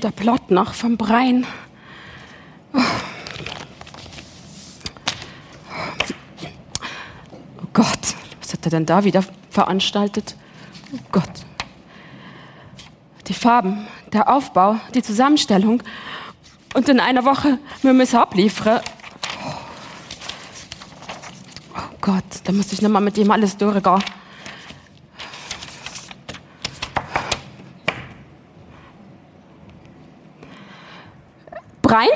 Der Plot noch vom Brein. Oh. oh Gott, was hat er denn da wieder veranstaltet? Oh Gott. Die Farben, der Aufbau, die Zusammenstellung. Und in einer Woche wir müssen abliefern. Oh Gott, da muss ich nochmal mit ihm alles durchgehen. Brein?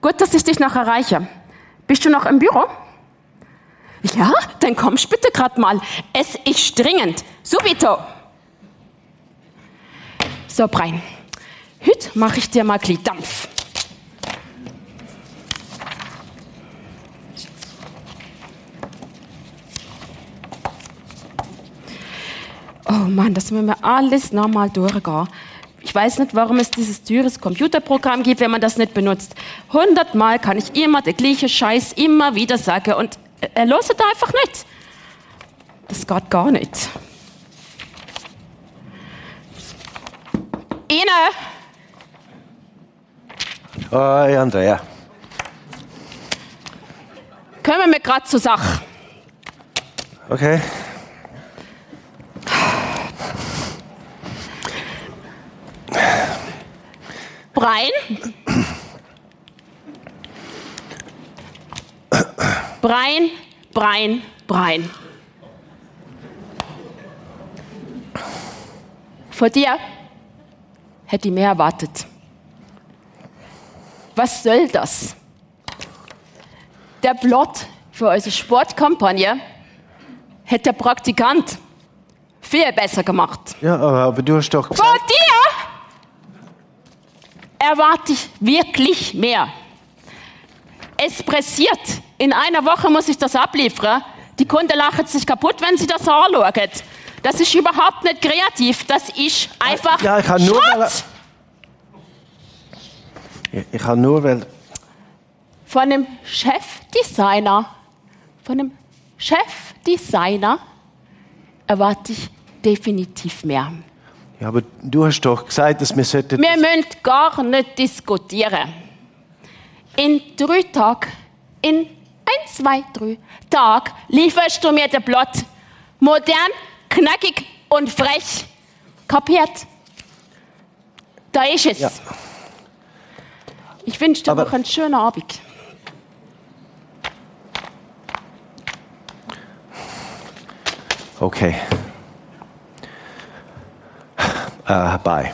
Gut, dass ich dich noch erreiche. Bist du noch im Büro? Ja, dann kommst bitte grad mal. Es ist dringend. Subito. So, Brein. Heute mache ich dir mal ein Dampf. Oh Mann, das müssen wir alles nochmal durchgehen. Ich weiß nicht, warum es dieses teures Computerprogramm gibt, wenn man das nicht benutzt. Hundertmal kann ich immer den gleichen Scheiß immer wieder sagen und er loset einfach nicht. Das geht gar nicht. Ine! Hi, Andrea. Kommen wir gerade zur Sache. Okay. Brein. Brein, Brein, Brein. Vor dir hätte ich mehr erwartet. Was soll das? Der Plot für unsere Sportkampagne hätte der Praktikant viel besser gemacht. Ja, aber du hast doch Vor gesagt... dir erwarte ich wirklich mehr. Es pressiert. In einer Woche muss ich das abliefern. Die Kunden lachen sich kaputt, wenn sie das anschauen. Das ist überhaupt nicht kreativ. Das ist einfach Ja, ich habe nur... Schrott. Ich, habe nur... Weil, Von einem Chefdesigner, von einem Chefdesigner erwarte ich definitiv mehr. Ja, aber du hast doch gesagt, dass wir sollten... Wir müssen gar nicht diskutieren. In drei Tagen, in ein, zwei, drei Tagen lieferst du mir den Plot. Modern, knackig und frech. Kapiert? Da ist es. Ja. Ich wünsche dir Aber- noch einen schönen Abend. Okay. Bye.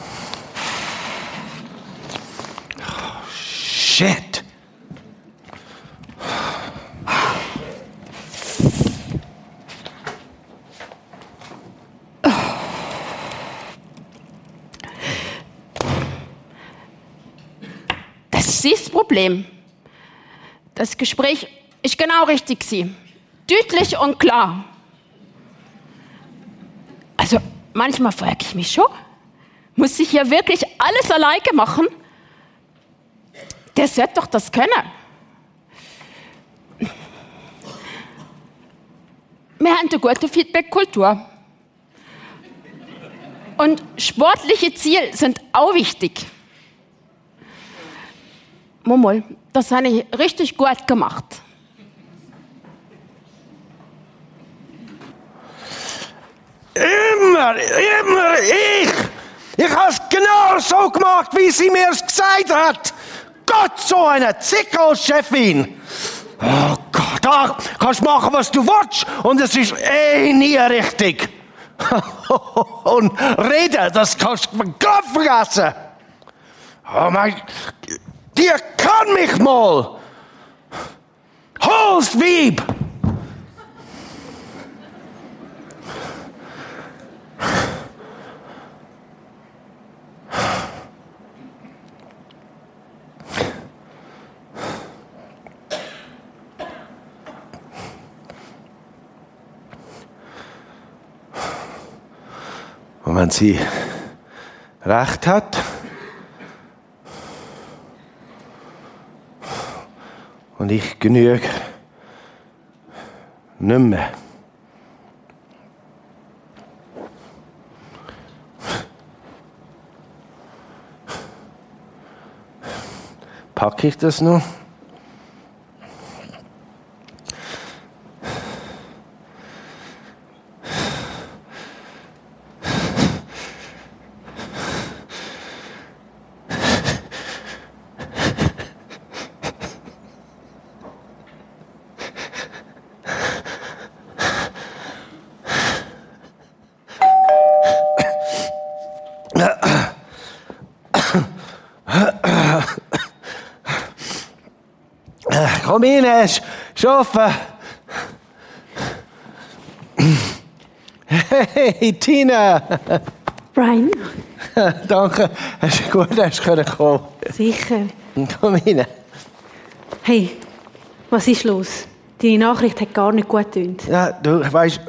Oh, shit. Das ist das Problem. Das Gespräch ist genau richtig gewesen. Deutlich und klar. Also manchmal frage ich mich schon, muss ich hier wirklich alles alleine machen? Der sollte doch das können. Wir haben eine gute Feedback-Kultur. Und sportliche Ziele sind auch wichtig. Mummel, das habe ich richtig gut gemacht. Immer, immer ich. Ich habe es genau so gemacht, wie sie mir es gesagt hat. Gott, so eine Zickel-Chefin. Oh Gott, da kannst du machen, was du willst. Und es ist eh nie richtig. Und reden, das kannst du Kopf vergessen. Oh mein, dir kann mich mal. Holst Wieb! Sie recht hat, und ich genüge nicht mehr. Packe ich das noch? Komm rein, arbeiten. Hey, Tina! Brian? Danke, es ist gut, dass du kommen Sicher. Komm rein. Hey, was ist los? Deine Nachricht hat gar nicht gut getönt. Ja, du weißt,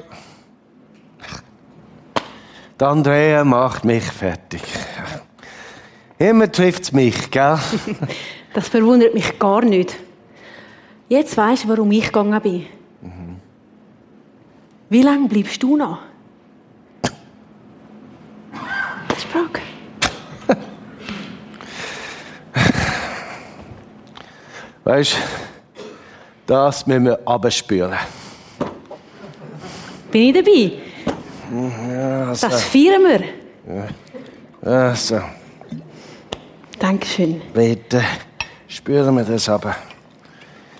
die Andrea macht mich fertig. Immer trifft es mich, gell? Das verwundert mich gar nicht. Jetzt weisst du, warum ich gegangen bin. Wie lange bleibst du noch? Das ist die Frage. Weißt das müssen wir abspüren. Bin ich dabei? Ja, also, Das feiern wir. also, Dankeschön. bitte spüren wir das aber.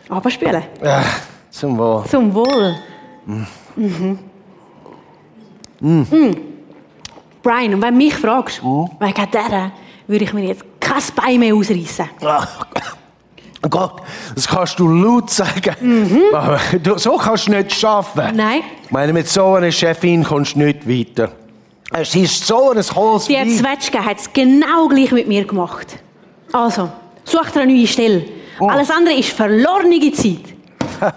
Aber spielen. Ja, zum Wohl. Zum Wohl. Mhm. Mm. Brian, und wenn du mich fragst, wegen dieser, würde ich mir jetzt kein Bein mehr ausreißen. Ach, Gott, das kannst du laut sagen. Aber du, so kannst du nicht arbeiten. Nein. Ich meine, mit so einer Chefin kommst du nicht weiter. Es ist so ein hohes Die Zwetschge hat es genau gleich mit mir gemacht. Also, such dir eine neue Stelle. Alles andere ist verlorene Zeit.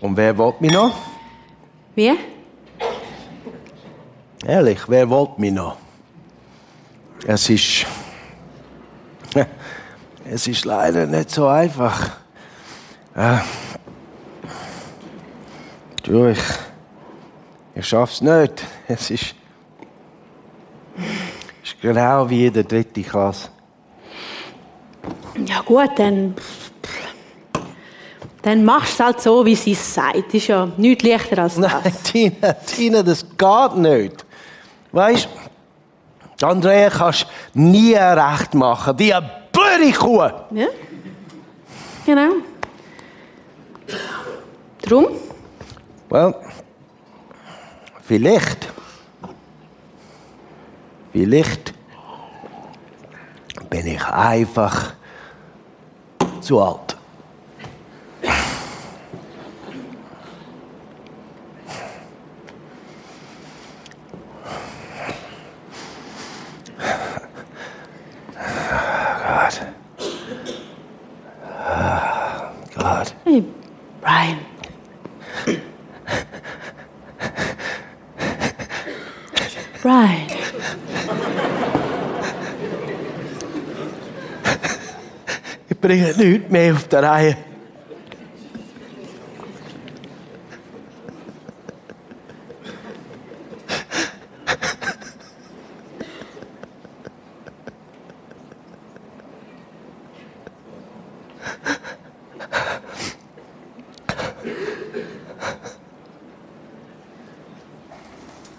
Und wer will mich noch? Wie? Ehrlich, wer will mich noch? Es ist. Es ist leider nicht so einfach. Ja. Du, ich. Ich schaff's nicht. Es ist. Es ist genau wie in der dritten Klasse. Ja gut, dann... Dann machst du es halt so, wie sie es sagt. Ist ja nichts leichter als das. Nein, Tina, Tina, das geht nicht. Weißt du, Andrea kannst nie recht machen. Die blöde Kuh. Ja? Genau. Drum? Well, vielleicht. Vielleicht bin ich einfach zu alt. Gott. Ah, Gott. Hey, Brian. Brian. Bringe nichts mehr auf der Reihe.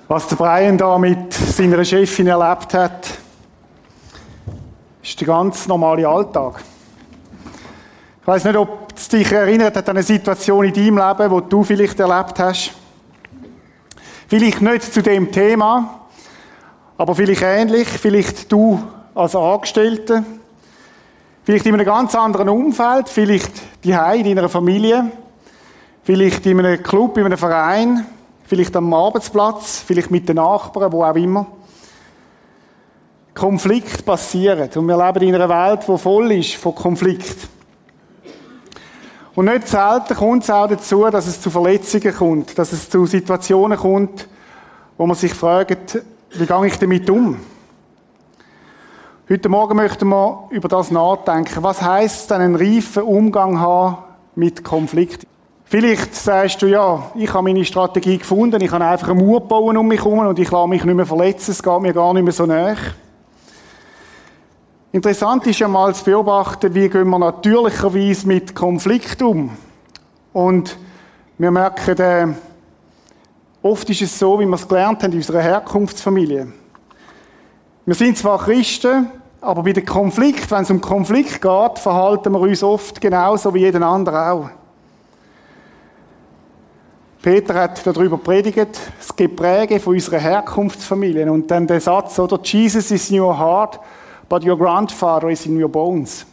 Was der Brian da mit seiner Chefin erlebt hat, ist der ganz normale Alltag. Ich weiß nicht, ob es dich erinnert hat an eine Situation in deinem Leben, wo du vielleicht erlebt hast. Vielleicht nicht zu dem Thema, aber vielleicht ähnlich, vielleicht du als Angestellte, vielleicht in einem ganz anderen Umfeld, vielleicht die in deiner Familie, vielleicht in einem Club, in einem Verein, vielleicht am Arbeitsplatz, vielleicht mit den Nachbarn, wo auch immer. Konflikt passiert. Und wir leben in einer Welt, die voll ist von Konflikt. Und nicht selten kommt es auch dazu, dass es zu Verletzungen kommt, dass es zu Situationen kommt, wo man sich fragt, wie gehe ich damit um? Heute Morgen möchten wir über das nachdenken. Was heißt es, einen reifen Umgang haben mit Konflikt? Vielleicht sagst du, ja, ich habe meine Strategie gefunden, ich habe einfach einen Mur bauen um mich herum und ich lasse mich nicht mehr verletzen, es geht mir gar nicht mehr so nach. Interessant ist ja mal zu beobachten, wie gehen wir natürlicherweise mit Konflikt um. Und wir merken, äh, oft ist es so, wie wir es gelernt haben in unserer Herkunftsfamilie. Wir sind zwar Christen, aber bei dem Konflikt, wenn es um Konflikt geht, verhalten wir uns oft genauso wie jeden anderen auch. Peter hat darüber predigt, das Gepräge von unserer Herkunftsfamilie. Und dann der Satz, oder? Jesus is in your heart, but your grandfather is in your bones.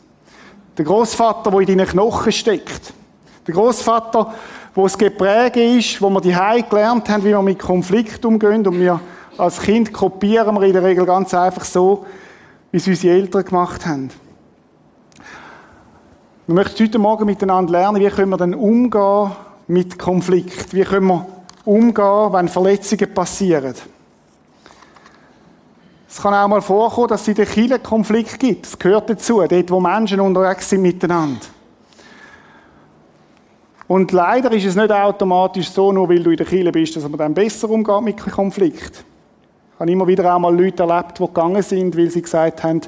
Der Großvater, wo in deinen Knochen steckt. Der Großvater, wo es Gepräge ist, wo wir die gelernt haben, wie wir mit Konflikt umgehen. Und wir als Kind kopieren wir in der Regel ganz einfach so, wie es unsere Eltern gemacht haben. Wir möchten heute Morgen miteinander lernen, wie können wir denn umgehen mit Konflikt. Wie können wir umgehen, wenn Verletzungen passieren. Es kann auch mal vorkommen, dass es in der Kirche Konflikt gibt. Das gehört dazu, dort wo Menschen unterwegs sind miteinander. Und leider ist es nicht automatisch so, nur weil du in der Kirche bist, dass man dann besser umgeht mit Konflikt. Ich habe immer wieder auch mal Leute erlebt, die gegangen sind, weil sie gesagt haben,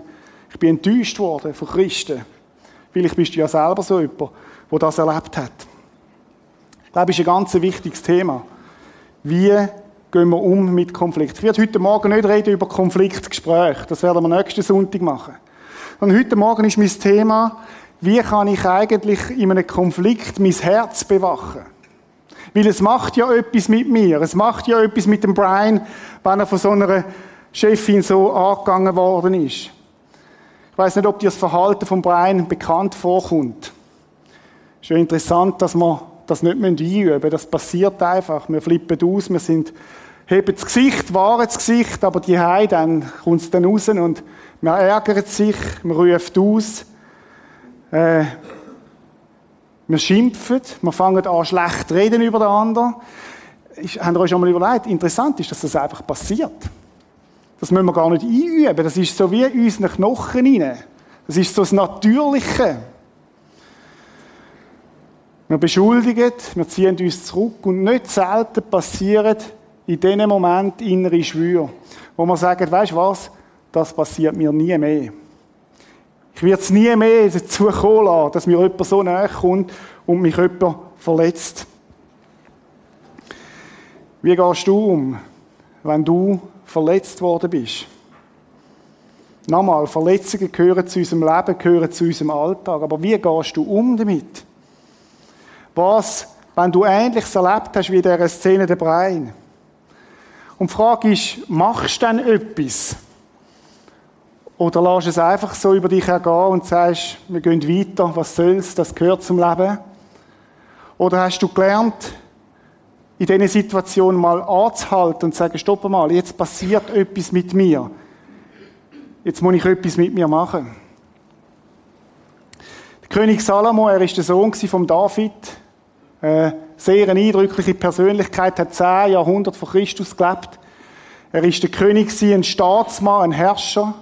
ich bin enttäuscht worden von Christen. Vielleicht bist du ja selber so jemand, der das erlebt hat. Ich glaube, das ist ein ganz wichtiges Thema. Wie gehen wir um mit Konflikt? Ich werde heute Morgen nicht reden über Konfliktgespräche. Das werden wir nächsten Sonntag machen. Und heute Morgen ist mein Thema, wie kann ich eigentlich in einem Konflikt mein Herz bewachen? Weil es macht ja etwas mit mir. Es macht ja etwas mit dem Brian, wenn er von so einer Chefin so angegangen worden ist. Ich weiß nicht, ob dir das Verhalten von Brian bekannt vorkommt. Ja interessant, dass man das nicht einüben. Das passiert einfach. Wir flippen aus, wir sind, heben das Gesicht, wahren das Gesicht, aber die Hei, dann kommt es dann raus und man ärgert sich, man ruft aus, äh, wir schimpfen, wir fangen an schlecht reden über den anderen. Ich, habt ihr euch schon mal überlegt? Interessant ist, dass das einfach passiert. Das müssen wir gar nicht einüben. Das ist so wie in unseren Knochen rein. Das ist so das Natürliche. Wir beschuldigen, wir ziehen uns zurück und nicht selten passieren in diesem Moment innere Schwüre, wo man sagt, weißt du was, das passiert mir nie mehr. Ich werde es nie mehr dazu kommen lassen, dass mir jemand so nahe kommt und mich jemand verletzt. Wie gehst du um, wenn du verletzt worden bist? Nochmal, Verletzungen gehören zu unserem Leben, gehören zu unserem Alltag. Aber wie gehst du um damit? Was, wenn du Ähnliches erlebt hast wie in dieser Szene der Brein? Und die Frage ist, machst du denn etwas? Oder lässt es einfach so über dich hergehen und sagst, wir gehen weiter, was soll's, das gehört zum Leben? Oder hast du gelernt, in diesen Situationen mal anzuhalten und zu sagen, stopp mal, jetzt passiert etwas mit mir. Jetzt muss ich etwas mit mir machen. Der König Salomo, er ist der Sohn von David, äh, sehr eindrückliche Persönlichkeit, hat zehn Jahrhunderte vor Christus gelebt. Er ist der König, ein Staatsmann, ein Herrscher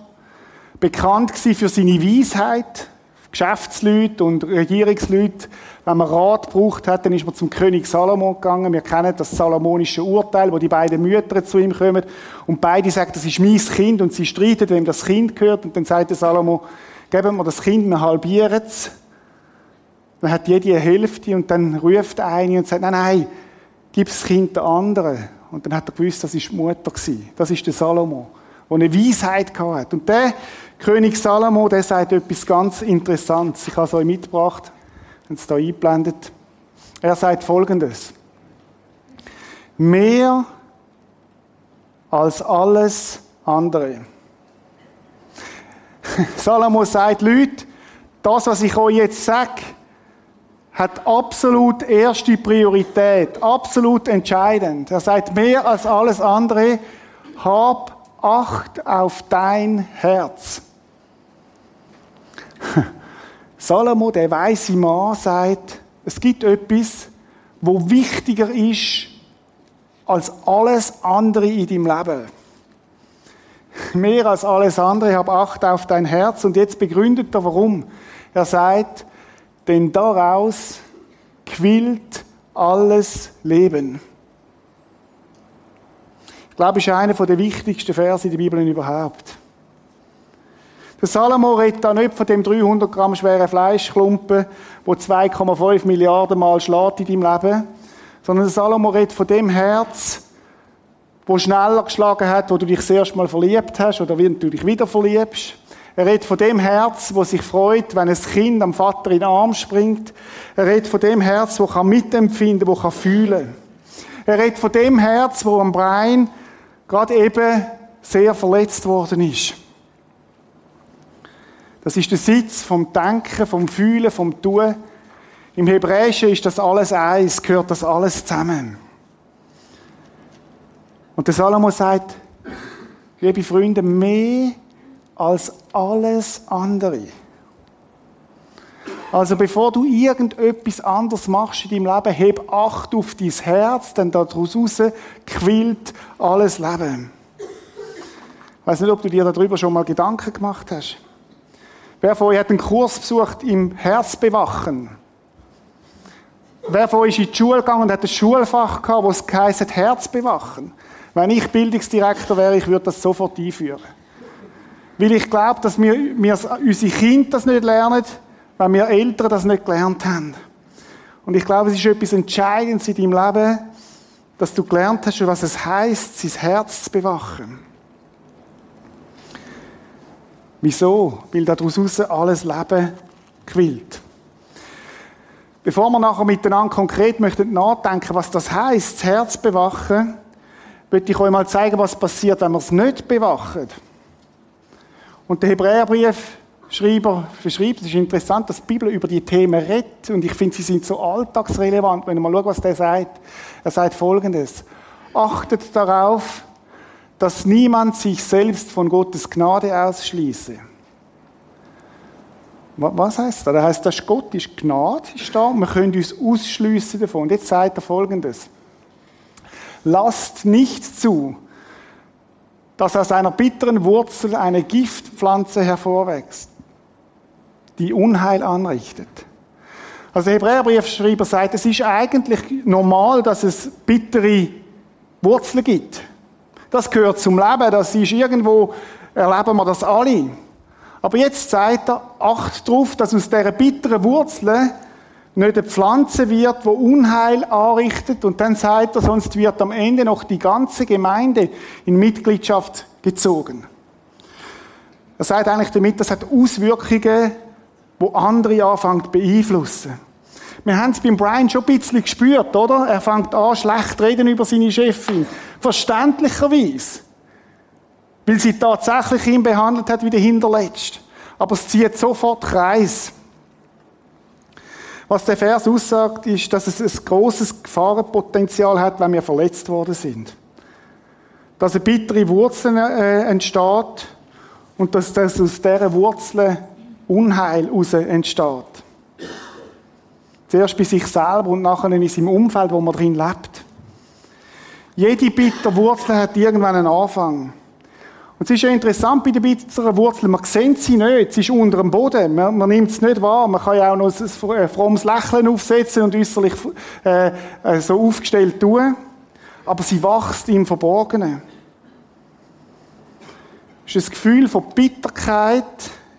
bekannt für seine Weisheit. Geschäftsleute und Regierungsleute, wenn man Rat braucht hat, dann ist man zum König Salomo gegangen. Wir kennen das salomonische Urteil, wo die beiden Mütter zu ihm kommen und beide sagen, das ist mein Kind und sie streiten, wem das Kind gehört und dann sagt der Salomo, geben wir das Kind, wir halbieren es. Dann hat jede eine Hälfte und dann ruft eine und sagt, nein, nein, gib das Kind der anderen. Und dann hat er gewusst, das ist die Mutter gewesen. Das ist der Salomo, der eine Weisheit hatte. Und der König Salomo, der sagt etwas ganz Interessantes. Ich habe es euch mitgebracht, und es da eingeblendet. Er sagt Folgendes. Mehr als alles andere. Salomo sagt, Leute, das, was ich euch jetzt sage, hat absolut erste Priorität, absolut entscheidend. Er sagt mehr als alles andere, hab Acht auf dein Herz. Salomo, der weise Mann, sagt, es gibt etwas, wo wichtiger ist als alles andere in deinem Leben. Mehr als alles andere, hab Acht auf dein Herz. Und jetzt begründet er, warum. Er sagt, denn daraus quillt alles Leben. Ich glaube, es ist einer der wichtigsten Verse in der Bibel überhaupt. Der Salomo redet da nicht von dem 300 Gramm schweren Fleischklumpen, wo 2,5 Milliarden Mal schlägt in deinem Leben, sondern der Salomo redet von dem Herz, wo schneller geschlagen hat, wo du dich das erste Mal verliebt hast oder wie du dich wieder verliebst. Er redet von dem Herz, wo sich freut, wenn ein Kind am Vater in den Arm springt. Er redet von dem Herz, wo kann mitempfinden, wo kann fühlen. Er redet von dem Herz, wo am Brein gerade eben sehr verletzt worden ist. Das ist der Sitz vom Denken, vom Fühlen, vom Tun. Im Hebräischen ist das alles eins, gehört das alles zusammen. Und der Salomo sagt, liebe Freunde, mehr als alles andere. Also bevor du irgendetwas anderes machst in deinem Leben, heb Acht auf dein Herz, denn daraus quillt alles Leben. Ich weiß nicht, ob du dir darüber schon mal Gedanken gemacht hast. Wer von euch hat einen Kurs besucht im Herzbewachen? Wer von euch ist in die Schule gegangen und hat ein Schulfach gehabt, wo es heisst Herzbewachen? Wenn ich Bildungsdirektor wäre, ich würde das sofort einführen. Weil ich glaube, dass wir, wir unsere Kinder das nicht lernen, wenn wir Eltern das nicht gelernt haben. Und ich glaube, es ist etwas Entscheidendes in deinem Leben, dass du gelernt hast, was es heißt, sein Herz zu bewachen. Wieso? Weil daraus alles Leben quillt. Bevor wir nachher miteinander konkret möchten nachdenken, was das heißt, das Herz bewachen, möchte ich euch mal zeigen, was passiert, wenn wir es nicht bewachen. Und der Hebräerbriefschreiber beschreibt, es ist interessant, dass die Bibel über die Themen redet und ich finde, sie sind so alltagsrelevant, wenn ihr mal schaut, was der sagt. Er sagt folgendes. Achtet darauf, dass niemand sich selbst von Gottes Gnade ausschließe. Was heißt das? Das heißt, dass Gott ist Gnade, ist da, wir können uns ausschliessen davon. Und jetzt sagt er Folgendes. Lasst nicht zu, dass aus einer bitteren Wurzel eine Giftpflanze hervorwächst, die Unheil anrichtet. Also Hebräerbriefschreiber sagt, es ist eigentlich normal, dass es bittere Wurzeln gibt. Das gehört zum Leben, das ist irgendwo, erleben wir das alle. Aber jetzt sagt er, acht darauf, dass aus dieser bitteren Wurzel nicht eine Pflanze wird, wo Unheil anrichtet und dann sagt er, sonst wird am Ende noch die ganze Gemeinde in Mitgliedschaft gezogen. Er sagt eigentlich damit, das hat Auswirkungen, wo andere anfangen zu beeinflussen. Wir haben es beim Brian schon ein bisschen gespürt, oder? Er fängt an, schlecht reden über seine Chefin. Verständlicherweise. Weil sie tatsächlich ihn behandelt hat wie der Hinterletzt. Aber es zieht sofort Kreis. Was der Vers aussagt, ist, dass es ein großes Gefahrenpotenzial hat, wenn wir verletzt worden sind. Dass eine bittere Wurzel äh, entsteht und dass das aus dieser Wurzel Unheil heraus entsteht. Zuerst bei sich selber und nachher in seinem Umfeld, wo man drin lebt. Jede bittere Wurzel hat irgendwann einen Anfang. Und es ist ja interessant bei der bitteren Wurzel, man sieht sie nicht, sie ist unter dem Boden, man, man nimmt es nicht wahr, man kann ja auch noch ein frommes Lächeln aufsetzen und äußerlich äh, äh, so aufgestellt tun, aber sie wächst im Verborgenen. Es ist ein Gefühl von Bitterkeit,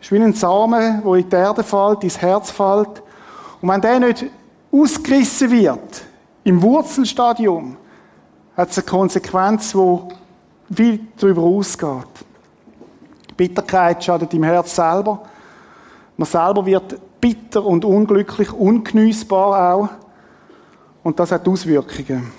es ist wie ein Samen, der in die Erde fällt, ins Herz fällt. Und wenn der nicht ausgerissen wird, im Wurzelstadium, hat es eine Konsequenz, die wie darüber ausgeht. Bitterkeit schadet im Herz selber. Man selber wird bitter und unglücklich, ungenießbar auch. Und das hat Auswirkungen.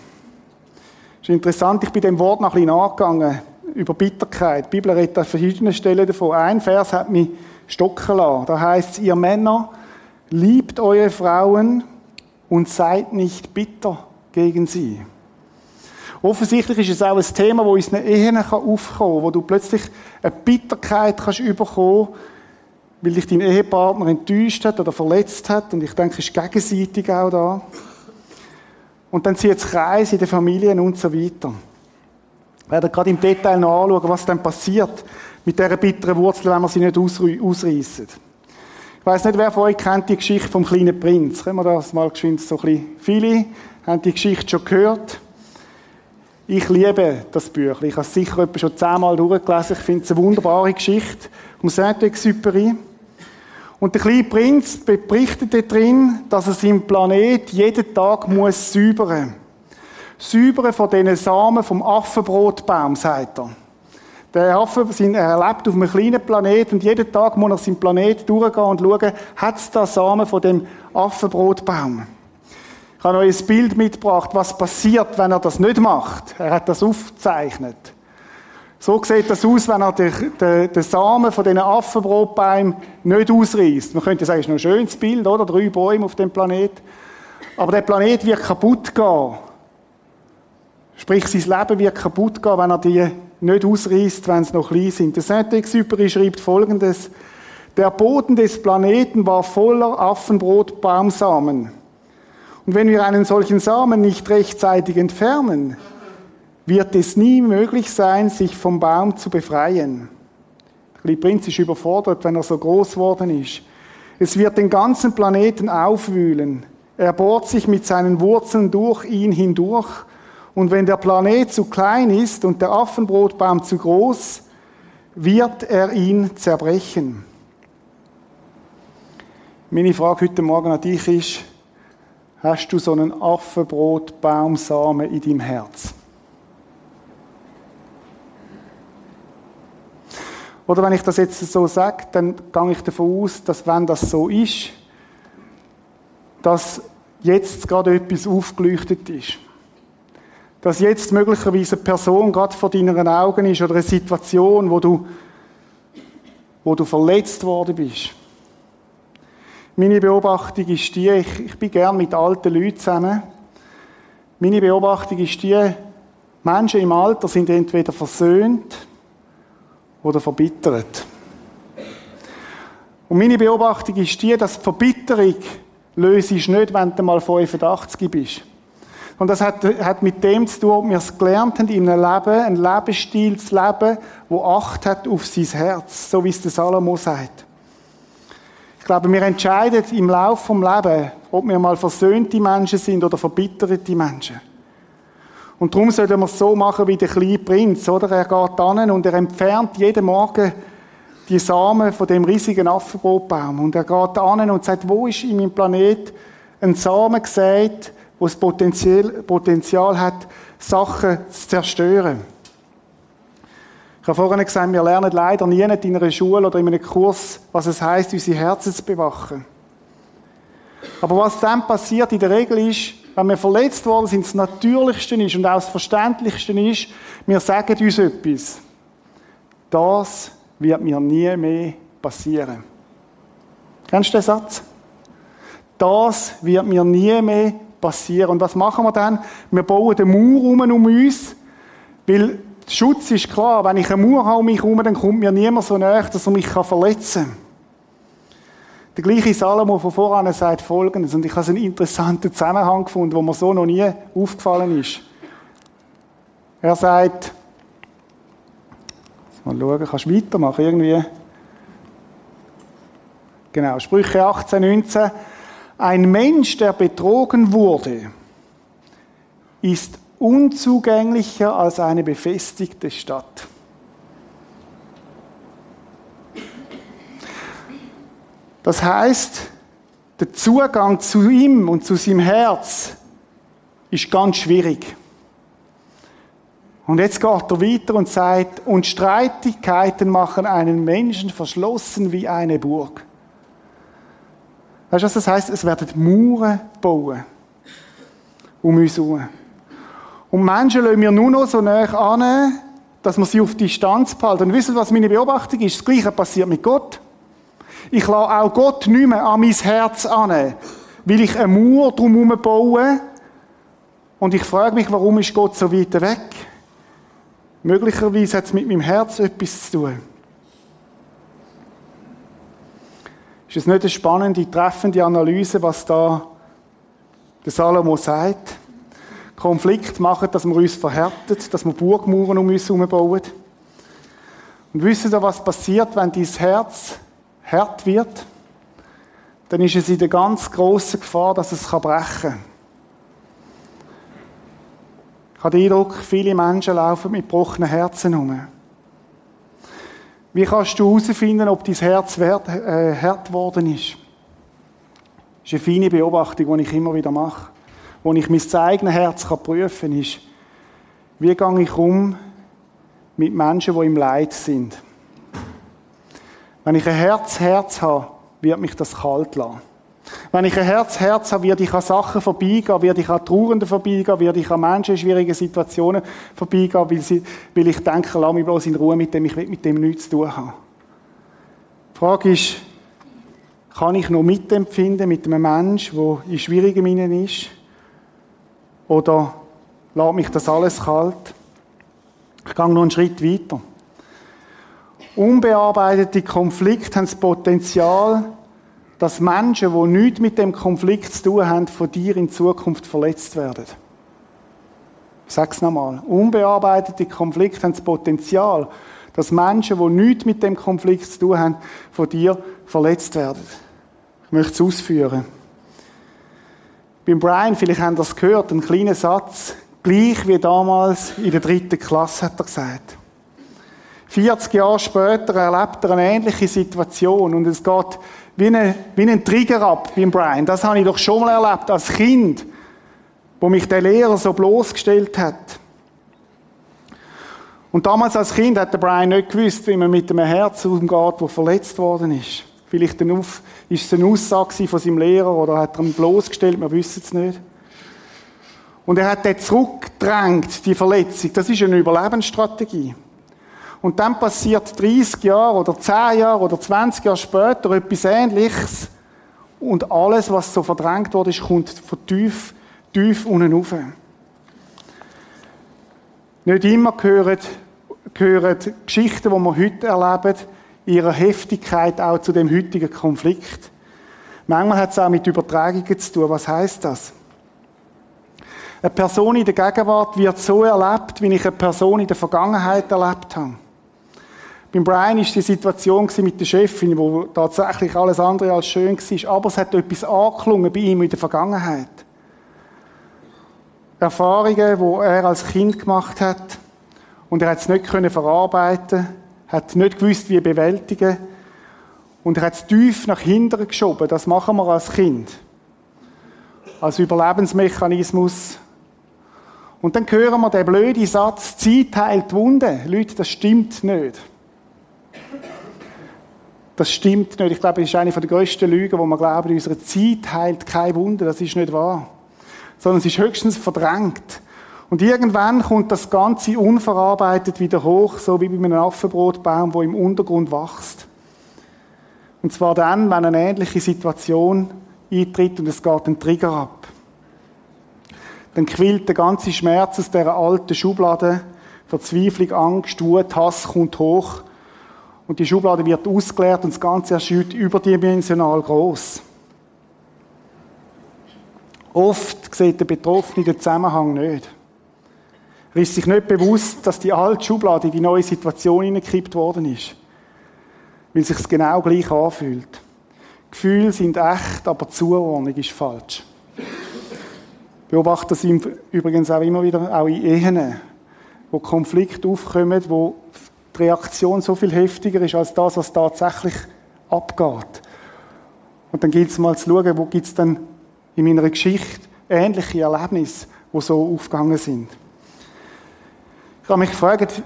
ist interessant, ich bin dem Wort noch ein bisschen nachgegangen, über Bitterkeit. Die Bibel redet an verschiedenen Stellen davon. Ein Vers hat mich stocken lassen. Da heißt es, ihr Männer, liebt eure Frauen und seid nicht bitter gegen sie. Offensichtlich ist es auch ein Thema, wo in Ehen aufkommen kann, wo du plötzlich eine Bitterkeit kannst bekommen weil dich dein Ehepartner enttäuscht hat oder verletzt hat. Und ich denke, es ist gegenseitig auch da. Und dann zieht es Kreis in den Familien und so weiter. Wir werden gerade im Detail noch anschauen, was dann passiert mit dieser bitteren Wurzel, wenn wir sie nicht ausreißen. Ich weiß nicht, wer von euch kennt die Geschichte vom kleinen Prinz. Können wir das mal geschwind so ein bisschen? Viele haben die Geschichte schon gehört. Ich liebe das Buch. Ich habe es sicher schon zehnmal durchgelesen. Ich finde es eine wunderbare Geschichte um Saint-Exupéry. Und der kleine Prinz berichtet drin, dass er seinen Planet jeden Tag muss säubern. Säubern von diesen Samen vom Affenbrotbaum, sagt er. Der Affe, er lebt auf einem kleinen Planet und jeden Tag muss er seinen Planet durchgehen und schauen, hat es da Samen von dem Affenbrotbaum. Ich habe euch ein Bild mitgebracht, was passiert, wenn er das nicht macht. Er hat das aufgezeichnet. So sieht das aus, wenn er den, Samen von diesen Affenbrotbäumen nicht ausreißt. Man könnte sagen, es ist ein schönes Bild, oder? Drei Bäume auf dem Planet. Aber der Planet wird kaputt gehen. Sprich, sein Leben wird kaputt gehen, wenn er die nicht ausreißt, wenn sie noch klein sind. Der Saint-Exupéry schreibt folgendes. Der Boden des Planeten war voller Affenbrotbaumsamen. Und wenn wir einen solchen Samen nicht rechtzeitig entfernen, wird es nie möglich sein, sich vom Baum zu befreien. Der Prinz ist überfordert, wenn er so groß worden ist. Es wird den ganzen Planeten aufwühlen. Er bohrt sich mit seinen Wurzeln durch ihn hindurch. Und wenn der Planet zu klein ist und der Affenbrotbaum zu groß, wird er ihn zerbrechen. Meine Frage heute Morgen an dich ist, hast du so einen Affenbrotbaumsamen in deinem Herz? Oder wenn ich das jetzt so sage, dann gehe ich davon aus, dass wenn das so ist, dass jetzt gerade etwas aufgeleuchtet ist. Dass jetzt möglicherweise eine Person gerade vor deinen Augen ist oder eine Situation, wo du, wo du verletzt worden bist. Meine Beobachtung ist die, ich, ich bin gern mit alten Leuten zusammen. Meine Beobachtung ist die, Menschen im Alter sind entweder versöhnt oder verbittert. Und meine Beobachtung ist die, dass Verbitterung löst nicht, wenn du mal 85 bist. Und das hat, hat mit dem zu tun, ob wir es gelernt haben, in einem Leben, einen Lebensstil zu leben, wo Acht hat auf sein Herz, so wie es der Salomo sagt. Glaube, wir entscheiden im Laufe des Lebens, ob wir mal versöhnte Menschen sind oder verbitterte Menschen. Und darum sollten wir es so machen wie der kleine Prinz, oder? Er geht an und er entfernt jeden Morgen die Samen von dem riesigen Affenbrotbaum. Und er geht an und sagt, wo ist in meinem Planet ein Samen gesät, wo das Potenzial hat, Sachen zu zerstören. Ich habe vorhin gesagt, wir lernen leider nie in einer Schule oder in einem Kurs, was es heißt, unsere Herzen zu bewachen. Aber was dann passiert in der Regel ist, wenn wir verletzt worden sind, das Natürlichste ist und auch das Verständlichste ist, wir sagen uns etwas. Das wird mir nie mehr passieren. Kennst du den Satz? Das wird mir nie mehr passieren. Und was machen wir dann? Wir bauen den Mauer um uns, weil Schutz ist klar. Wenn ich einen Mauer habe um mich herum, dann kommt mir niemand so näher, dass er mich verletzen kann. Der gleiche Salomo von voran sagt Folgendes, und ich habe einen interessanten Zusammenhang gefunden, wo mir so noch nie aufgefallen ist. Er sagt, mal schauen, kannst du weitermachen, irgendwie. Genau, Sprüche 18, 19. Ein Mensch, der betrogen wurde, ist unzugänglicher als eine befestigte Stadt. Das heißt, der Zugang zu ihm und zu seinem Herz ist ganz schwierig. Und jetzt geht er weiter und sagt, und Streitigkeiten machen einen Menschen verschlossen wie eine Burg. Weißt du, was das heißt? Es werden Mauern bauen um uns herum. Und Menschen lassen wir nur noch so nah an, dass man sie auf Distanz behalten. Und wisst ihr, was meine Beobachtung ist? Das Gleiche passiert mit Gott. Ich lasse auch Gott nicht mehr an mein Herz an, weil ich eine Mauer drumherum baue. Und ich frage mich, warum ist Gott so weit weg? Möglicherweise hat es mit meinem Herz etwas zu tun. Ist es nicht eine spannende, treffende Analyse, was da der Salomo sagt? Konflikt machen, dass wir uns verhärtet, dass wir Burgmauern um uns herum bauen. Und wissen Sie, was passiert, wenn dein Herz hart wird? Dann ist es in der ganz grossen Gefahr, dass es brechen kann. Ich habe den Eindruck, viele Menschen laufen mit gebrochenen Herzen herum. Wie kannst du herausfinden, ob dein Herz wert, äh, hart geworden ist? Das ist eine feine Beobachtung, die ich immer wieder mache wo ich mein eigenes Herz prüfen kann, ist, wie gehe ich um mit Menschen, die im Leid sind. Wenn ich ein Herz-Herz habe, wird mich das kalt lassen. Wenn ich ein Herz-Herz habe, werde ich an Sachen vorbeigehen, werde ich an Trauernden vorbeigehen, werde ich an Menschen in schwierigen Situationen vorbeigehen, weil, sie, weil ich denke, lass mich bloß in Ruhe mit dem, ich will mit dem nichts zu tun haben. Die Frage ist, kann ich noch mitempfinden mit einem Menschen, der in schwierigen Minen ist? Oder lässt mich das alles kalt? Ich gehe noch einen Schritt weiter. Unbearbeitete Konflikte haben das Potenzial, dass Menschen, die nichts mit dem Konflikt zu tun haben, von dir in Zukunft verletzt werden. Ich sage es nochmal. Unbearbeitete Konflikte haben das Potenzial, dass Menschen, die nichts mit dem Konflikt zu tun haben, von dir verletzt werden. Ich möchte es ausführen. Beim Brian, vielleicht haben das gehört, ein kleiner Satz, gleich wie damals in der dritten Klasse, hat er gesagt. 40 Jahre später erlebt er eine ähnliche Situation und es geht wie, eine, wie ein Trigger ab beim Brian. Das habe ich doch schon mal erlebt als Kind, wo mich der Lehrer so bloßgestellt hat. Und damals als Kind hat der Brian nicht gewusst, wie man mit einem Herz umgeht, das verletzt worden ist. Vielleicht eine Auf, ist es eine Aussage von seinem Lehrer oder hat er ihn bloßgestellt, wir wissen es nicht. Und er hat den zurückgedrängt, die Verletzung. Das ist eine Überlebensstrategie. Und dann passiert 30 Jahre oder 10 Jahre oder 20 Jahre später etwas Ähnliches. Und alles, was so verdrängt wurde, kommt von tief, tief unten rauf. Nicht immer gehören, gehören Geschichten, die wir heute erleben, ihrer Heftigkeit auch zu dem heutigen Konflikt. Manchmal hat es auch mit Übertragungen zu tun. Was heißt das? Eine Person in der Gegenwart wird so erlebt, wie ich eine Person in der Vergangenheit erlebt habe. Beim Brian ist die Situation mit der Chefin, wo tatsächlich alles andere als schön war, aber es hat etwas angeklungen bei ihm in der Vergangenheit. Erfahrungen, die er als Kind gemacht hat, und er hat es nicht verarbeiten hat nicht gewusst, wie bewältigen. Und er hat es tief nach hinten geschoben. Das machen wir als Kind. Als Überlebensmechanismus. Und dann hören wir den blöden Satz, Zeit heilt Wunden. Leute, das stimmt nicht. Das stimmt nicht. Ich glaube, das ist eine der grössten Lügen, wo wir glauben, unsere Zeit heilt keine Wunden. Das ist nicht wahr. Sondern es ist höchstens verdrängt. Und irgendwann kommt das Ganze unverarbeitet wieder hoch, so wie bei einem Affenbrotbaum, wo im Untergrund wächst. Und zwar dann, wenn eine ähnliche Situation eintritt und es geht ein Trigger ab. Dann quillt der ganze Schmerz aus dieser alten Schublade. Verzweiflung, Angst, Wut, Hass kommt hoch. Und die Schublade wird ausgeleert und das Ganze erscheint überdimensional groß. Oft sieht der Betroffene den Zusammenhang nicht. Er ist sich nicht bewusst, dass die alte Schublade in die neue Situation hineingekippt worden ist. Weil sich genau gleich anfühlt. Gefühle sind echt, aber Zuordnung ist falsch. Ich beobachte das übrigens auch immer wieder, auch in Ehen, wo Konflikte aufkommen, wo die Reaktion so viel heftiger ist als das, was tatsächlich abgeht. Und dann gilt es mal zu schauen, wo gibt es dann in meiner Geschichte ähnliche Erlebnisse, die so aufgegangen sind. Ich habe mich gefragt,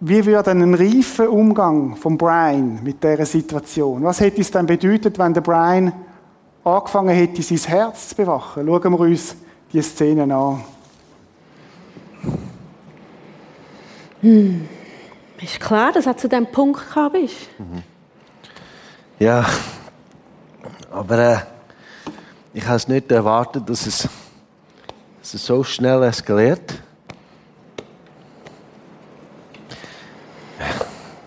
wie würde ein reifer Umgang von Brian mit dieser Situation? Was hätte es dann bedeutet, wenn der Brian angefangen hätte, sein Herz zu bewachen? Schauen wir uns diese Szene an. Ist klar, dass du zu diesem Punkt gekommen bist. Ja, aber äh, ich habe es nicht erwartet, dass es, dass es so schnell eskaliert.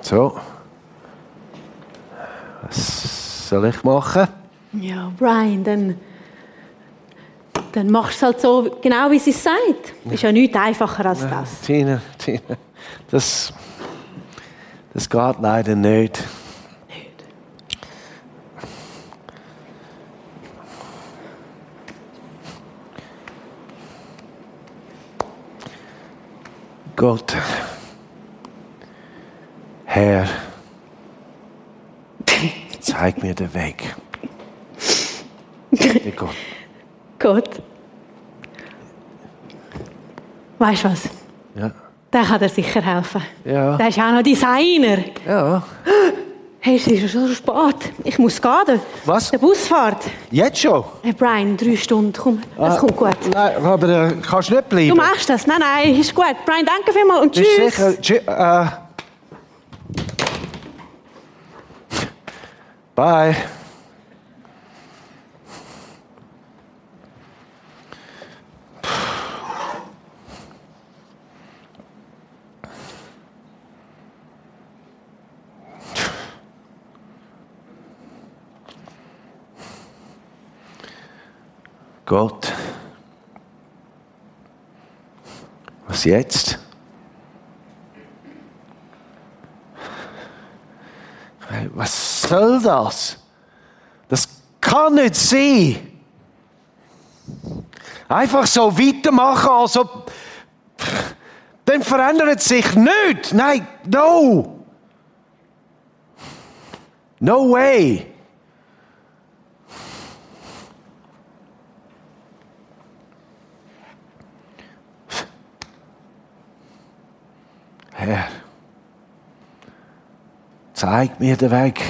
So. Was soll ich machen? Ja, Brian, dann, dann machst du es halt so, genau wie sie es sagt. Ist ja nichts einfacher als das. Tina, Tina, das, das geht leider nicht. Gott, Herr, zeig mir den Weg. Bitte Gott. Gut. Weißt du was? Ja, Der kann dir sicher helfen. ja, Der ist auch noch Designer. ja. Hey, es ist schon spät. Ich muss gehen. Der, Was? Der Bus fährt. Jetzt schon? Hey Brian, drei Stunden. Komm, Ah, kommt gut. Nein, aber äh, kannst nicht bleiben. Du machst das. Nein, nein, ist gut. Brian, danke vielmals und Bist tschüss. sicher? Tschü äh. Bye. Gott. Was jetzt? Soll das? Das kann nicht sein. Einfach so weitermachen, also. Dann verändert sich nichts. Nein, no. No way. Herr, zeig mir den Weg.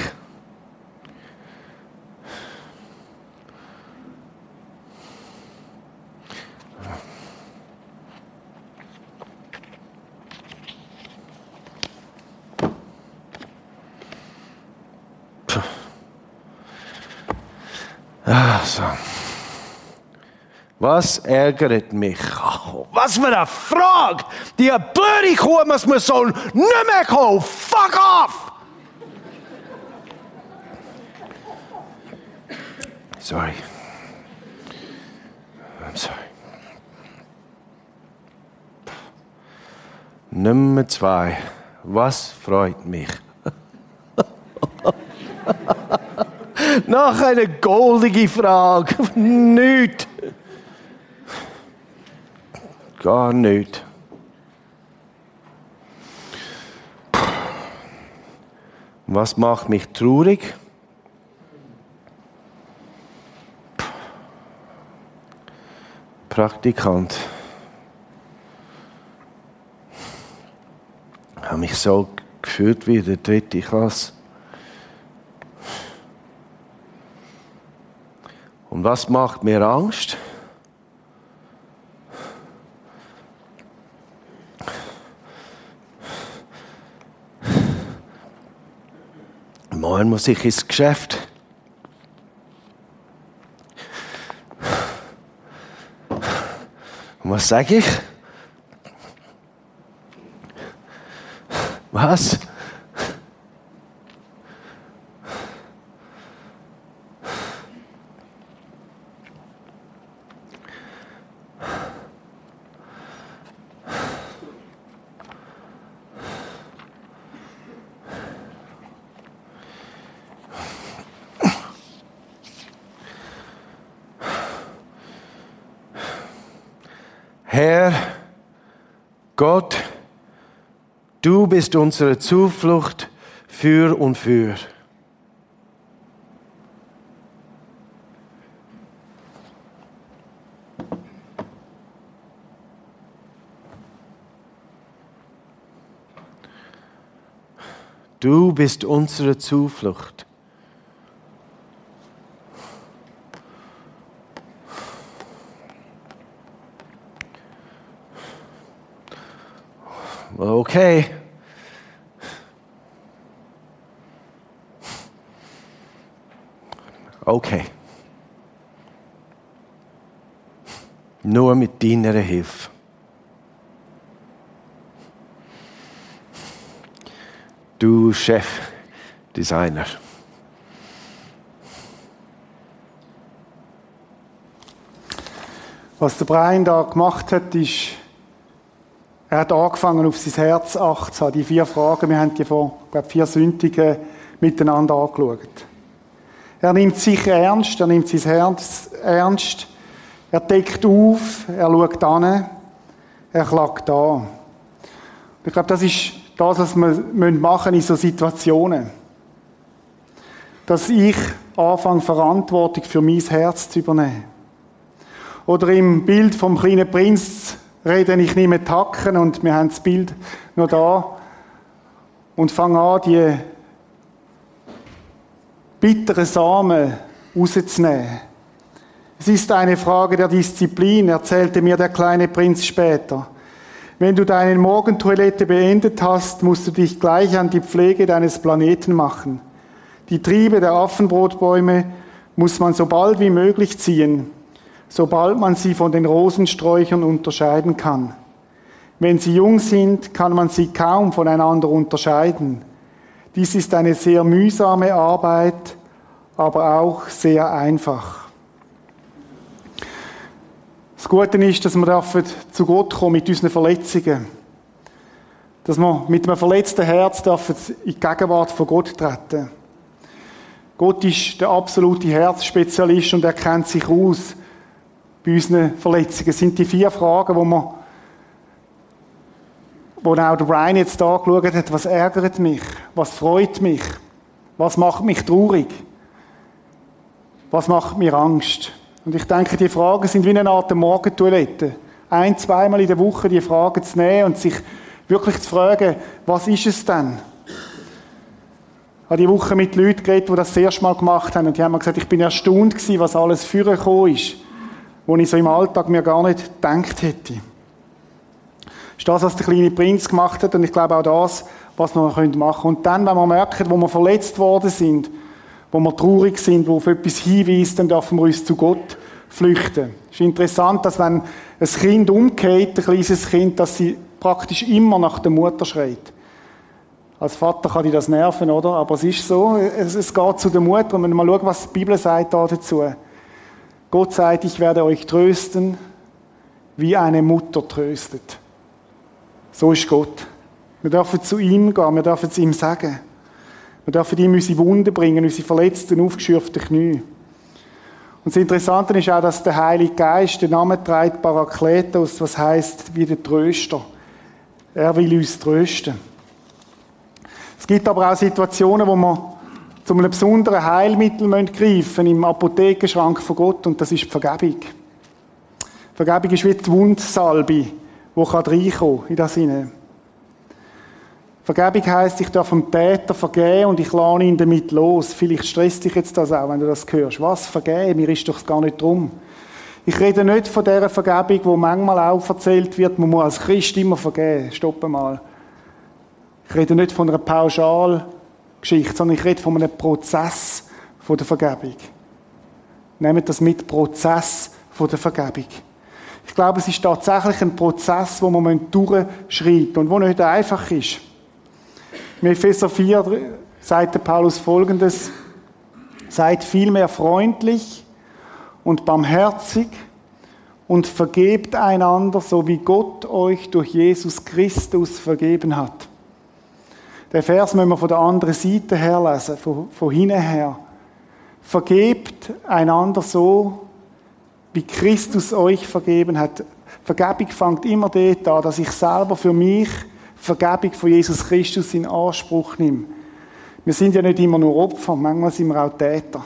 Was ärgert mich? Was für eine Frage! Die blöde Kuh muss man so nicht mehr kaufen! Fuck off! Sorry. I'm sorry. Nummer zwei. Was freut mich? Noch eine goldige Frage. Nicht. Gar nicht. Was macht mich traurig? Praktikant. Ich habe mich so gefühlt wie der dritten Klasse. Und was macht mir Angst? Morgen muss ich ins Geschäft. Und was sage ich? Was? Herr, Gott, du bist unsere Zuflucht für und für. Du bist unsere Zuflucht. Okay. Okay. Nur mit deiner Hilfe. Du Chefdesigner. Was der Brian da gemacht hat, ist, er hat angefangen, auf sein Herz acht zu haben. Die vier Fragen, wir haben die vor, glaube vier Sündigen miteinander angeschaut. Er nimmt sich ernst, er nimmt sein Herz ernst, er deckt auf, er schaut an, er klagt an. Ich glaube, das ist das, was wir machen in so Situationen. Dass ich anfange, Verantwortung für mein Herz zu übernehmen. Oder im Bild vom kleinen Prinz rede ich mehr Tacken und wir haben das Bild noch da und fange an, die bitteren Samen rauszunehmen. Es ist eine Frage der Disziplin, erzählte mir der kleine Prinz später. Wenn du deine Morgentoilette beendet hast, musst du dich gleich an die Pflege deines Planeten machen. Die Triebe der Affenbrotbäume muss man so bald wie möglich ziehen sobald man sie von den Rosensträuchern unterscheiden kann. Wenn sie jung sind, kann man sie kaum voneinander unterscheiden. Dies ist eine sehr mühsame Arbeit, aber auch sehr einfach. Das Gute ist, dass wir zu Gott kommen mit unseren Verletzungen. Dass wir mit einem verletzten Herz in die Gegenwart von Gott treten. Gott ist der absolute Herzspezialist und er kennt sich aus bei unseren Verletzungen. Das sind die vier Fragen, wo man wo auch der Brian jetzt da geschaut hat, was ärgert mich, was freut mich, was macht mich traurig, was macht mir Angst. Und ich denke, die Fragen sind wie eine Art Morgentoilette. Ein, zweimal in der Woche die Fragen zu nehmen und sich wirklich zu fragen, was ist es denn? Ich habe die Woche mit Leuten geredet, die das das erste Mal gemacht haben und die haben mir gesagt, ich bin erstaunt gewesen, was alles vorgekommen ist wo ich so im Alltag mir gar nicht gedacht hätte. Das ist das, was der kleine Prinz gemacht hat und ich glaube auch das, was wir machen können. Und dann, wenn wir merken, wo wir verletzt worden sind, wo wir traurig sind, wo auf etwas hinweist, dann dürfen wir uns zu Gott flüchten. Es ist interessant, dass wenn ein Kind umgeht, ein kleines Kind, dass sie praktisch immer nach der Mutter schreit. Als Vater kann ich das nerven, oder? Aber es ist so, es, geht zu der Mutter. Und wenn wir mal schauen, was die Bibel sagt da dazu. Gott sagt, ich werde euch trösten, wie eine Mutter tröstet. So ist Gott. Wir dürfen zu ihm gehen, wir dürfen es ihm sagen. Wir dürfen ihm unsere Wunden bringen, unsere verletzten, aufgeschürften Knie. Und das Interessante ist auch, dass der Heilige Geist den Namen trägt Parakletos, was heißt wie der Tröster. Er will uns trösten. Es gibt aber auch Situationen, wo man zu einem besonderen Heilmittel greifen im Apothekenschrank von Gott und das ist die Vergebung. Vergebung ist wie die Wundsalbe, die reinkommen kann in das hinein. Vergebung heisst, ich darf dem Täter vergeben und ich lade ihn damit los. Vielleicht stresst dich jetzt das auch, wenn du das hörst. Was vergeben? Mir ist doch gar nicht drum. Ich rede nicht von dieser Vergebung, wo manchmal auch erzählt wird, man muss als Christ immer vergeben. Stopp mal. Ich rede nicht von einer Pauschal Geschichte, sondern ich rede von einem Prozess der Vergebung. Nehmt das mit, Prozess der Vergebung. Ich glaube, es ist tatsächlich ein Prozess, wo man durchschreitet und wo nicht einfach ist. In Epheser 4 sagt Paulus folgendes, seid vielmehr freundlich und barmherzig und vergebt einander, so wie Gott euch durch Jesus Christus vergeben hat. Den Vers müssen wir von der anderen Seite her lesen, von, von hinten her. Vergebt einander so, wie Christus euch vergeben hat. Vergebung fängt immer dort an, dass ich selber für mich Vergebung von Jesus Christus in Anspruch nehme. Wir sind ja nicht immer nur Opfer, manchmal sind wir auch Täter.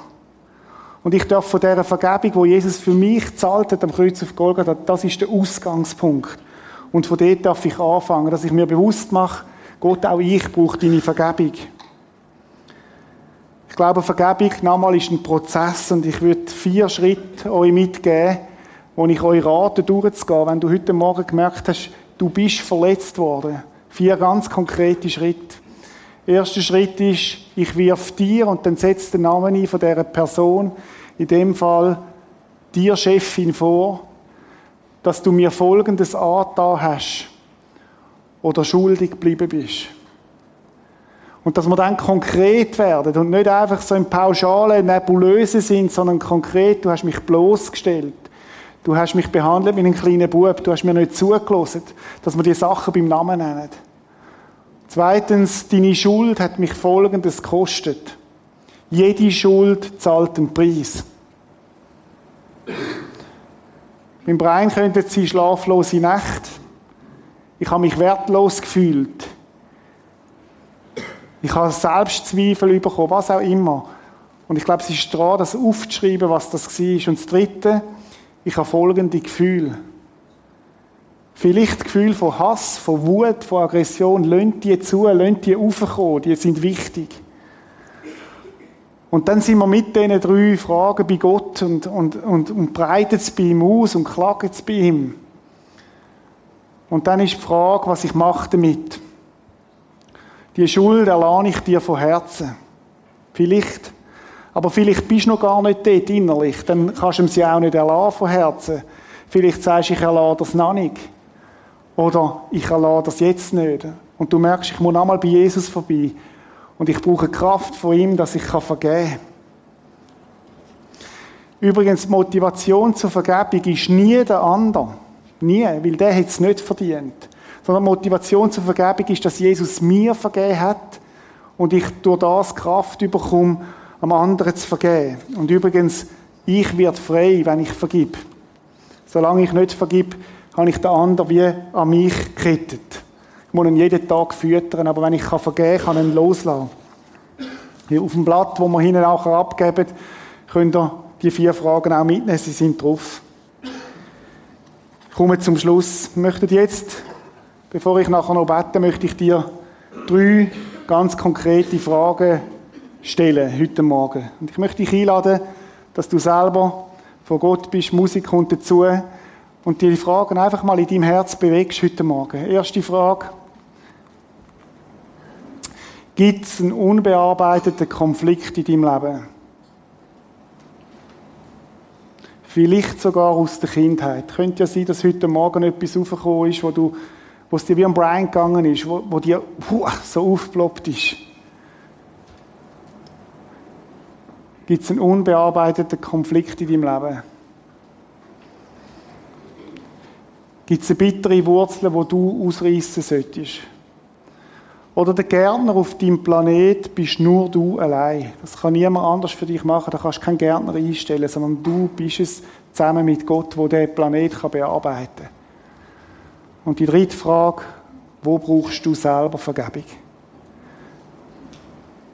Und ich darf von dieser Vergebung, wo Jesus für mich zahlt hat am Kreuz auf Golgatha, das ist der Ausgangspunkt. Und von dort darf ich anfangen, dass ich mir bewusst mache, Gott, auch ich brauche deine Vergebung. Ich glaube, Vergebung nochmal ist ein Prozess und ich würde vier Schritte euch mitgeben, wo ich euch rate, durchzugehen. Wenn du heute Morgen gemerkt hast, du bist verletzt worden, Vier ganz konkrete Schritte. Erster Schritt ist, ich wirf dir und dann setzt den Namen ein von dieser Person, in dem Fall dir Chefin vor, dass du mir Folgendes angetan hast oder schuldig geblieben bist. Und dass wir dann konkret werden und nicht einfach so in pauschale Nebulöse sind, sondern konkret, du hast mich bloßgestellt. Du hast mich behandelt wie einen kleinen Bub, du hast mir nicht zugelassen, dass wir die Sachen beim Namen nennen. Zweitens, deine Schuld hat mich Folgendes gekostet. Jede Schuld zahlt einen Preis. Mein Brian könnte sie schlaflose Nacht. Ich habe mich wertlos gefühlt. Ich habe Selbstzweifel bekommen, was auch immer. Und ich glaube, es ist dran, das aufzuschreiben, was das war. Und das Dritte, ich habe folgende Gefühle. Vielleicht Gefühle von Hass, von Wut, von Aggression. Lönt die zu, lönt die aufkommen, die sind wichtig. Und dann sind wir mit diesen drei Fragen bei Gott und, und, und, und breiten es bei ihm aus und klagen es bei ihm. Und dann ist die Frage, was ich mache damit. Die Schuld erlahne ich dir von Herzen. Vielleicht. Aber vielleicht bist du noch gar nicht dort innerlich. Dann kannst du sie auch nicht erlassen von Herzen. Vielleicht sagst du, ich erlasse das noch nicht. Oder ich erlasse das jetzt nicht. Und du merkst, ich muss einmal bei Jesus vorbei. Und ich brauche Kraft von ihm, dass ich vergeben kann. Übrigens, die Motivation zur Vergebung ist nie der andere. Nie, weil der hat es nicht verdient. Sondern Motivation zur Vergebung ist, dass Jesus mir vergeben hat und ich durch das Kraft bekomme, am anderen zu vergeben. Und übrigens, ich werde frei, wenn ich vergib. Solange ich nicht vergib, habe ich den anderen wie an mich gekettet. Ich muss ihn jeden Tag füttern, aber wenn ich vergeben kann, kann ich ihn loslassen. Hier auf dem Blatt, wo wir hinten nachher abgeben, könnt ihr die vier Fragen auch mitnehmen, sie sind drauf. Komme zum Schluss. Ich möchte jetzt, bevor ich nachher noch bete, möchte ich dir drei ganz konkrete Fragen stellen, heute Morgen. Und ich möchte dich einladen, dass du selber vor Gott bist, Musik kommt dazu, und dir die Fragen einfach mal in deinem Herz bewegst heute Morgen. Erste Frage. Gibt es einen unbearbeiteten Konflikt in deinem Leben? Vielleicht sogar aus der Kindheit. Könnte ja sein, dass heute Morgen etwas aufgekommen ist, wo, du, wo es dir wie am Brian gegangen ist, wo, wo dir puh, so aufgeploppt ist. Gibt es einen unbearbeiteten Konflikt in deinem Leben? Gibt es eine bittere Wurzel, wo du ausreißen solltest? Oder der Gärtner auf deinem Planet bist nur du allein. Das kann niemand anders für dich machen. Da kannst du keinen Gärtner einstellen, sondern du bist es zusammen mit Gott, wo der Planet bearbeiten kann. Und die dritte Frage, wo brauchst du selber Vergebung?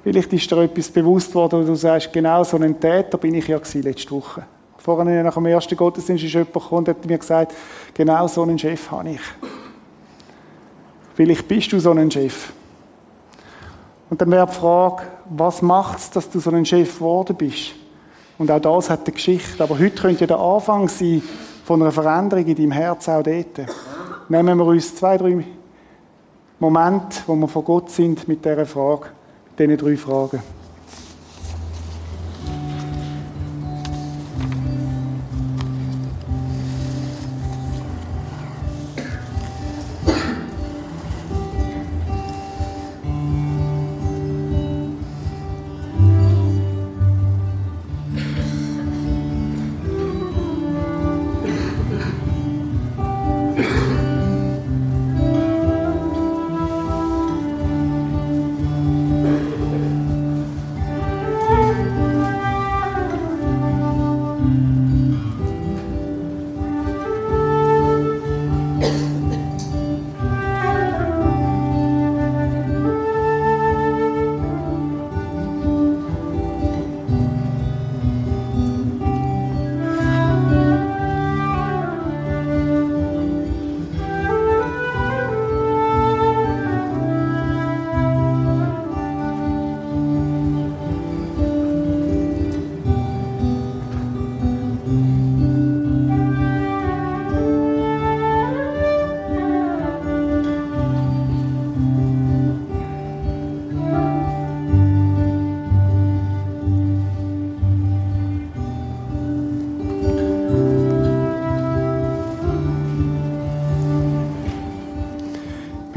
Vielleicht ist dir etwas bewusst worden, wo du sagst, genau so ein Täter bin ich ja letzte Woche. Vorhin nach dem ersten Gottesdienst ist jemand gekommen und hat mir gesagt, genau so einen Chef habe ich. Vielleicht bist du so ein Chef. Und dann wäre die Frage, was macht es, dass du so ein Chef geworden bist? Und auch das hat eine Geschichte. Aber heute könnte ja der Anfang sein von einer Veränderung in deinem Herz auch dort. Nehmen wir uns zwei, drei Momente, wo wir vor Gott sind mit dieser Frage, mit diesen drei Fragen.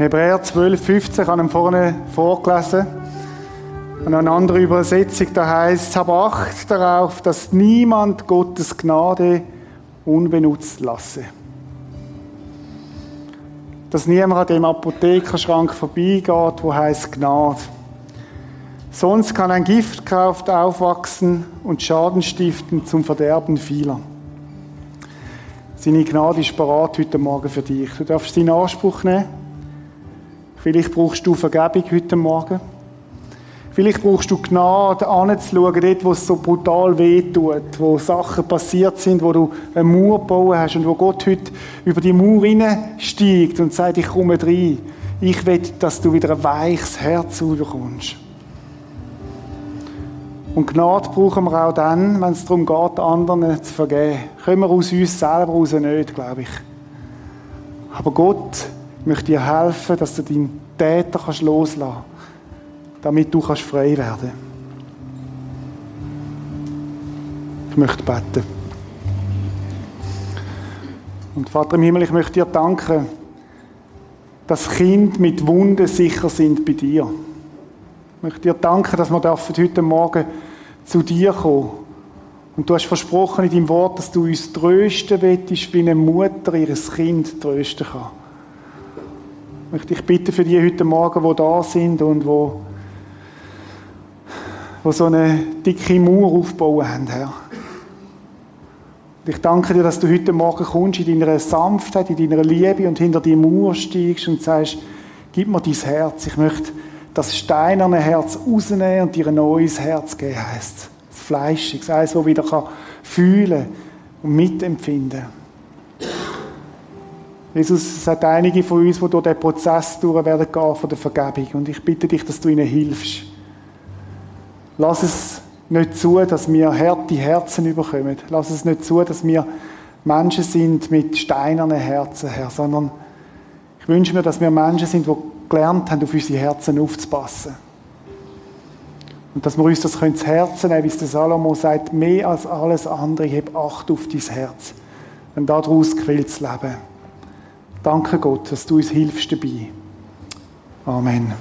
Hebräer 12, 15 habe ich vorne vorgelesen. Und eine andere Übersetzung, da heißt, hab Acht darauf, dass niemand Gottes Gnade unbenutzt lasse. Dass niemand an dem Apothekerschrank vorbeigeht, wo heißt Gnade. Sonst kann ein Giftkraft aufwachsen und Schaden stiften zum Verderben vieler. Seine Gnade ist parat heute Morgen für dich. Du darfst sie in Anspruch nehmen. Vielleicht brauchst du Vergebung heute Morgen. Vielleicht brauchst du Gnade, anzuschauen, dort, wo es so brutal wehtut, wo Sachen passiert sind, wo du eine Mauer gebaut hast und wo Gott heute über die Mauer steigt und sagt, ich komme rein. Ich will, dass du wieder ein weiches Herz bekommst. Und Gnade brauchen wir auch dann, wenn es darum geht, anderen zu vergeben. Können wir aus uns selber raus nicht, glaube ich. Aber Gott möchte dir helfen, dass du deinen Täter kannst loslassen kannst damit du kannst frei werden Ich möchte beten. Und Vater im Himmel, ich möchte dir danken, dass Kinder mit Wunden sicher sind bei dir. Ich möchte dir danken, dass wir heute Morgen zu dir kommen und du hast versprochen in deinem Wort, dass du uns trösten willst, wie eine Mutter ihres Kind trösten kann. Ich möchte dich bitten für die heute Morgen, die da sind und wo die so eine dicke Mauer aufbauen haben, Herr. Ich danke dir, dass du heute Morgen kommst in deiner Sanftheit, in deiner Liebe und hinter die Mauer steigst und sagst, gib mir dein Herz. Ich möchte das steinerne Herz rausnehmen und dir ein neues Herz geben, heisst Das Fleischige, eins, das wieder kann fühlen und mitempfinden Jesus, es hat einige von uns, die durch den Prozess durch werden gehen von der Vergebung. Und ich bitte dich, dass du ihnen hilfst. Lass es nicht zu, dass wir harte Herzen überkommen. Lass es nicht zu, dass wir Menschen sind mit steinernen Herzen, Herr, sondern ich wünsche mir, dass wir Menschen sind, die gelernt haben, auf unsere Herzen aufzupassen. Und dass wir uns das zu Herzen nehmen, wie es der Salomo sagt, mehr als alles andere, heb Acht auf dein Herz. Denn daraus quillt das Leben. Danke Gott, dass du uns hilfst dabei. Amen.